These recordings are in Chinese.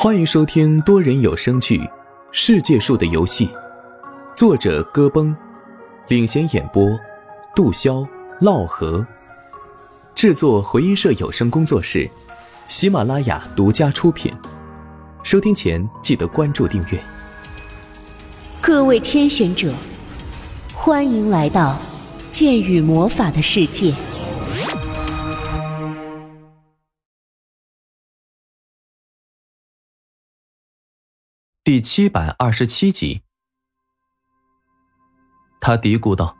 欢迎收听多人有声剧《世界树的游戏》，作者戈崩，领衔演播杜潇、烙河，制作回音社有声工作室，喜马拉雅独家出品。收听前记得关注订阅。各位天选者，欢迎来到剑与魔法的世界。第七百二十七集，他嘀咕道：“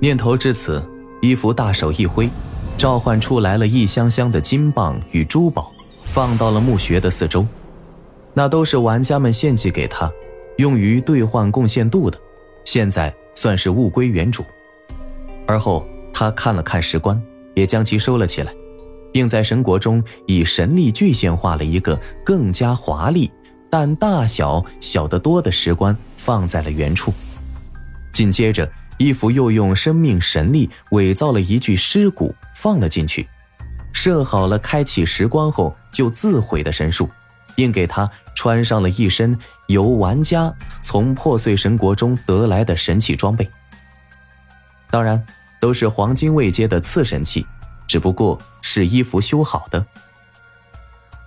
念头至此，伊芙大手一挥，召唤出来了一箱箱的金棒与珠宝，放到了墓穴的四周。那都是玩家们献祭给他，用于兑换贡献度的，现在算是物归原主。而后，他看了看石棺，也将其收了起来，并在神国中以神力具现化了一个更加华丽。”但大小小得多的石棺放在了原处，紧接着，伊芙又用生命神力伪造了一具尸骨放了进去，设好了开启石棺后就自毁的神术，并给他穿上了一身由玩家从破碎神国中得来的神器装备。当然，都是黄金位阶的次神器，只不过是伊芙修好的。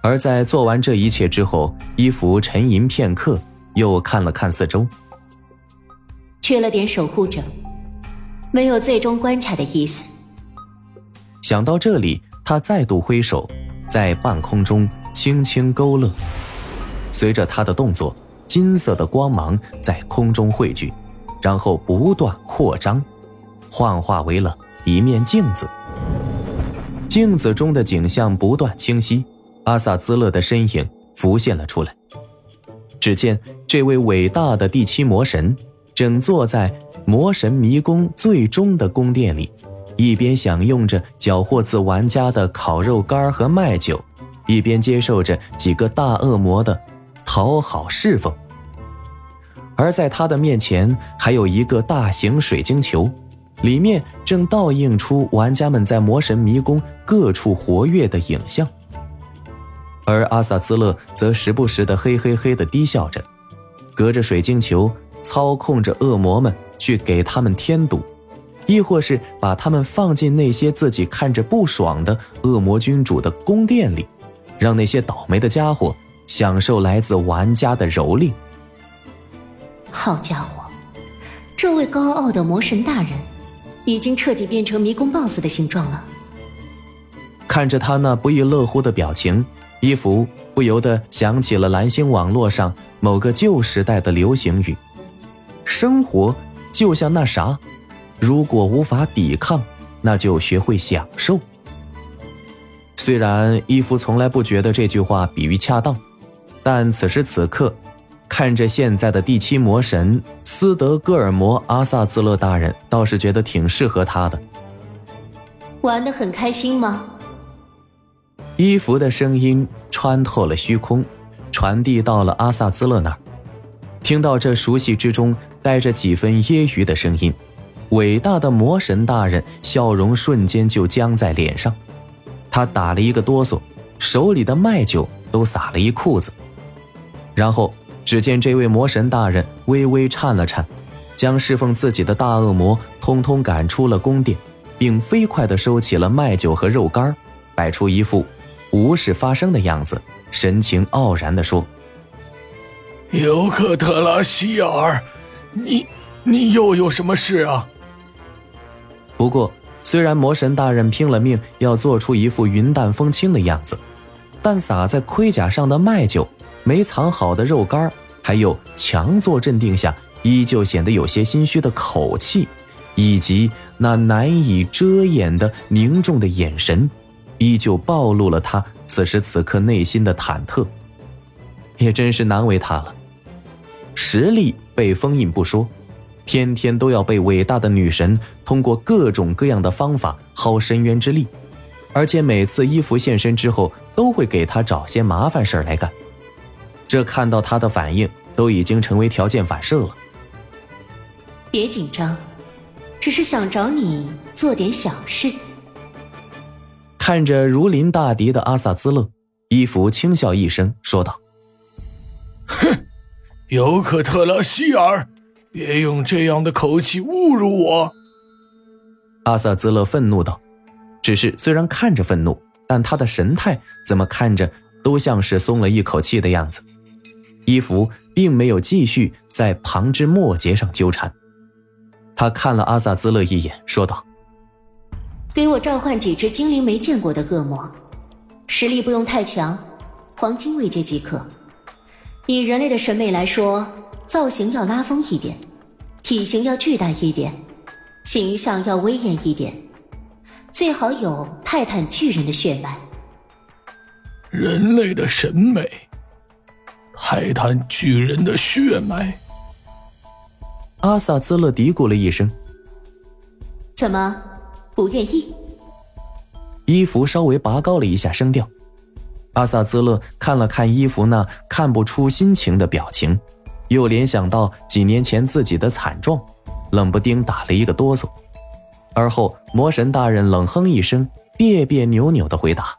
而在做完这一切之后，伊芙沉吟片刻，又看了看四周，缺了点守护者，没有最终关卡的意思。想到这里，他再度挥手，在半空中轻轻勾勒，随着他的动作，金色的光芒在空中汇聚，然后不断扩张，幻化为了一面镜子。镜子中的景象不断清晰。阿萨兹勒的身影浮现了出来。只见这位伟大的第七魔神正坐在魔神迷宫最终的宫殿里，一边享用着缴获自玩家的烤肉干和麦酒，一边接受着几个大恶魔的讨好侍奉。而在他的面前，还有一个大型水晶球，里面正倒映出玩家们在魔神迷宫各处活跃的影像。而阿萨兹勒则时不时的嘿嘿嘿的低笑着，隔着水晶球操控着恶魔们去给他们添堵，亦或是把他们放进那些自己看着不爽的恶魔君主的宫殿里，让那些倒霉的家伙享受来自玩家的蹂躏。好家伙，这位高傲的魔神大人，已经彻底变成迷宫 BOSS 的形状了。看着他那不亦乐乎的表情。伊芙不由得想起了蓝星网络上某个旧时代的流行语：“生活就像那啥，如果无法抵抗，那就学会享受。”虽然伊芙从来不觉得这句话比喻恰当，但此时此刻，看着现在的第七魔神斯德哥尔摩阿萨兹勒大人，倒是觉得挺适合他的。玩得很开心吗？伊芙的声音穿透了虚空，传递到了阿萨兹勒那儿。听到这熟悉之中带着几分揶揄的声音，伟大的魔神大人笑容瞬间就僵在脸上。他打了一个哆嗦，手里的麦酒都洒了一裤子。然后，只见这位魔神大人微微颤了颤，将侍奉自己的大恶魔通通赶出了宫殿，并飞快地收起了麦酒和肉干，摆出一副。无事发生的样子，神情傲然地说：“尤克特拉希尔，你你又有什么事啊？”不过，虽然魔神大人拼了命要做出一副云淡风轻的样子，但洒在盔甲上的麦酒、没藏好的肉干，还有强作镇定下依旧显得有些心虚的口气，以及那难以遮掩的凝重的眼神。依旧暴露了他此时此刻内心的忐忑，也真是难为他了。实力被封印不说，天天都要被伟大的女神通过各种各样的方法薅深渊之力，而且每次衣服现身之后，都会给他找些麻烦事儿来干。这看到他的反应，都已经成为条件反射了。别紧张，只是想找你做点小事。看着如临大敌的阿萨兹勒，伊芙轻笑一声说道：“哼，尤克特拉希尔，别用这样的口气侮辱我！阿萨兹勒愤怒道。只是虽然看着愤怒，但他的神态怎么看着都像是松了一口气的样子。伊芙并没有继续在旁枝末节上纠缠，他看了阿萨兹勒一眼，说道：“给我召唤几只精灵没见过的恶魔，实力不用太强，黄金位阶即可。以人类的审美来说，造型要拉风一点，体型要巨大一点，形象要威严一点。”最好有泰坦巨人的血脉。人类的审美，泰坦巨人的血脉。阿萨兹勒嘀咕了一声：“怎么不愿意？”伊芙稍微拔高了一下声调。阿萨兹勒看了看伊芙那看不出心情的表情，又联想到几年前自己的惨状，冷不丁打了一个哆嗦。而后，魔神大人冷哼一声，别别扭扭的回答：“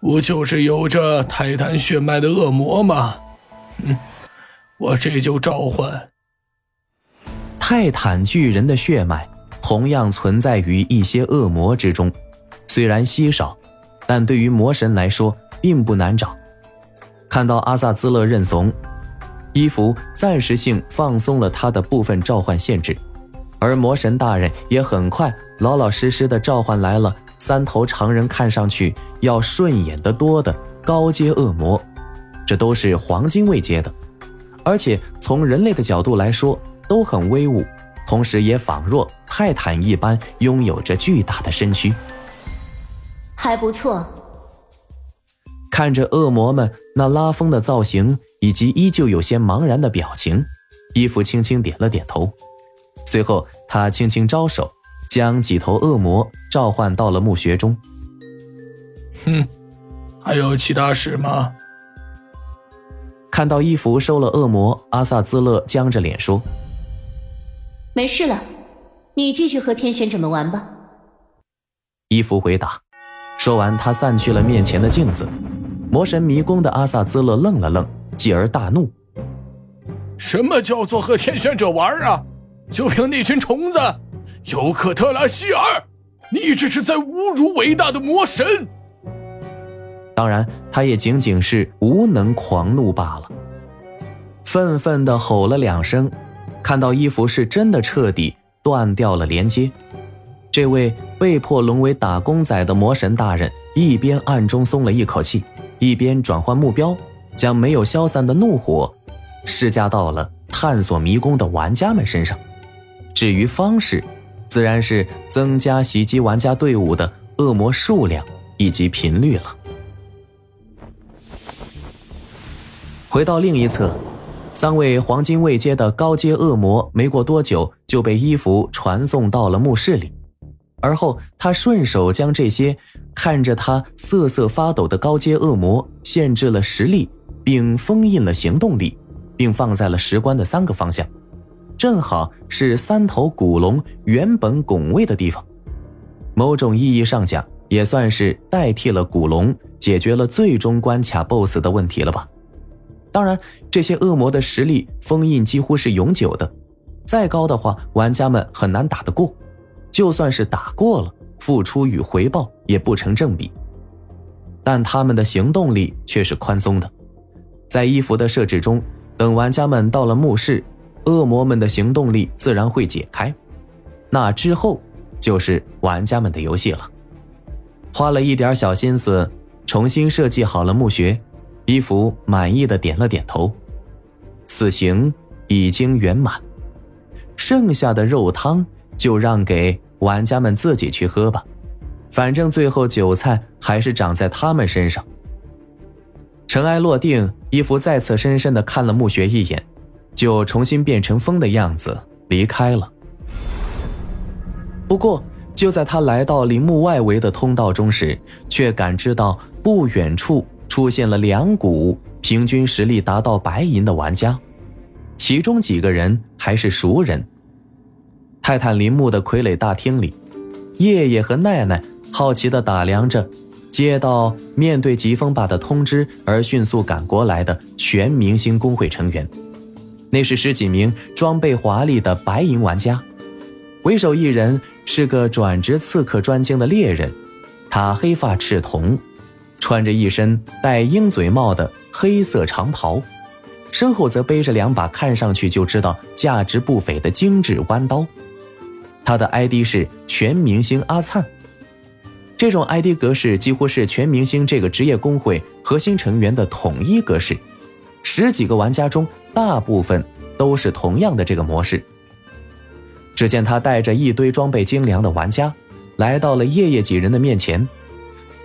不就是有着泰坦血脉的恶魔吗？嗯，我这就召唤。泰坦巨人的血脉同样存在于一些恶魔之中，虽然稀少，但对于魔神来说并不难找。看到阿萨兹勒认怂，伊芙暂时性放松了他的部分召唤限制。”而魔神大人也很快老老实实的召唤来了三头常人看上去要顺眼得多的高阶恶魔，这都是黄金位阶的，而且从人类的角度来说都很威武，同时也仿若泰坦一般拥有着巨大的身躯，还不错。看着恶魔们那拉风的造型以及依旧有些茫然的表情，伊芙轻轻点了点头。随后，他轻轻招手，将几头恶魔召唤到了墓穴中。哼，还有其他事吗？看到伊芙收了恶魔，阿萨兹勒僵着脸说：“没事了，你继续和天选者们玩吧。”伊芙回答。说完，他散去了面前的镜子。魔神迷宫的阿萨兹勒愣了愣，继而大怒：“什么叫做和天选者玩啊？”就凭那群虫子，尤克特拉希尔，你这是在侮辱伟大的魔神！当然，他也仅仅是无能狂怒罢了，愤愤地吼了两声。看到伊芙是真的彻底断掉了连接，这位被迫沦为打工仔的魔神大人一边暗中松了一口气，一边转换目标，将没有消散的怒火施加到了探索迷宫的玩家们身上。至于方式，自然是增加袭击玩家队伍的恶魔数量以及频率了。回到另一侧，三位黄金位阶的高阶恶魔没过多久就被伊芙传送到了墓室里，而后他顺手将这些看着他瑟瑟发抖的高阶恶魔限制了实力，并封印了行动力，并放在了石棺的三个方向。正好是三头古龙原本拱卫的地方，某种意义上讲，也算是代替了古龙，解决了最终关卡 BOSS 的问题了吧。当然，这些恶魔的实力封印几乎是永久的，再高的话，玩家们很难打得过。就算是打过了，付出与回报也不成正比。但他们的行动力却是宽松的，在衣服的设置中，等玩家们到了墓室。恶魔们的行动力自然会解开，那之后就是玩家们的游戏了。花了一点小心思，重新设计好了墓穴，伊芙满意的点了点头。此行已经圆满，剩下的肉汤就让给玩家们自己去喝吧，反正最后韭菜还是长在他们身上。尘埃落定，伊芙再次深深的看了墓穴一眼。就重新变成风的样子离开了。不过，就在他来到陵墓外围的通道中时，却感知到不远处出现了两股平均实力达到白银的玩家，其中几个人还是熟人。泰坦陵墓的傀儡大厅里，叶叶和奈奈好奇地打量着接到面对疾风霸的通知而迅速赶过来的全明星公会成员，那是十几名装备华丽的白银玩家，为首一人是个转职刺客专精的猎人，他黑发赤瞳，穿着一身带鹰嘴帽的黑色长袍，身后则背着两把看上去就知道价值不菲的精致弯刀，他的 ID 是全明星阿灿。这种 ID 格式几乎是全明星这个职业工会核心成员的统一格式，十几个玩家中，大部分都是同样的这个模式。只见他带着一堆装备精良的玩家，来到了夜夜几人的面前，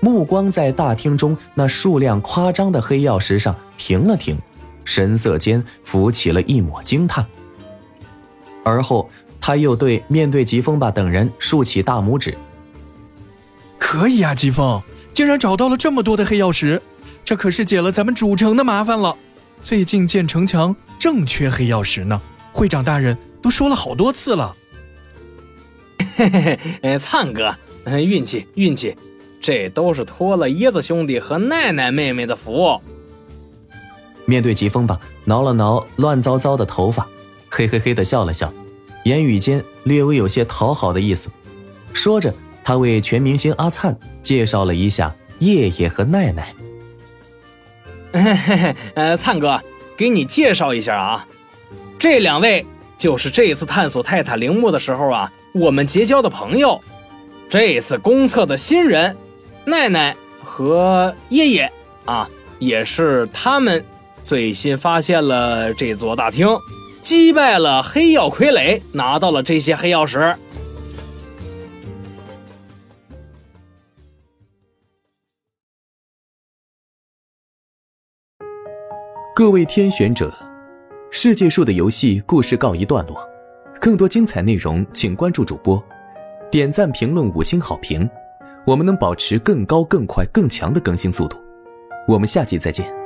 目光在大厅中那数量夸张的黑曜石上停了停，神色间浮起了一抹惊叹。而后，他又对面对疾风吧等人竖起大拇指。可以啊，疾风竟然找到了这么多的黑曜石，这可是解了咱们主城的麻烦了。最近建城墙正缺黑曜石呢，会长大人都说了好多次了。嘿嘿嘿，灿哥，运气运气，这都是托了椰子兄弟和奈奈妹妹的福。面对疾风吧，挠了挠乱糟糟的头发，嘿嘿嘿的笑了笑，言语间略微有些讨好的意思，说着。他为全明星阿灿介绍了一下叶叶和奈奈。嘿嘿嘿，呃，灿哥，给你介绍一下啊，这两位就是这一次探索泰坦陵墓的时候啊，我们结交的朋友。这次公测的新人，奈奈和爷爷啊，也是他们最新发现了这座大厅，击败了黑曜傀儡，拿到了这些黑曜石。各位天选者，世界树的游戏故事告一段落，更多精彩内容请关注主播，点赞、评论、五星好评，我们能保持更高、更快、更强的更新速度。我们下期再见。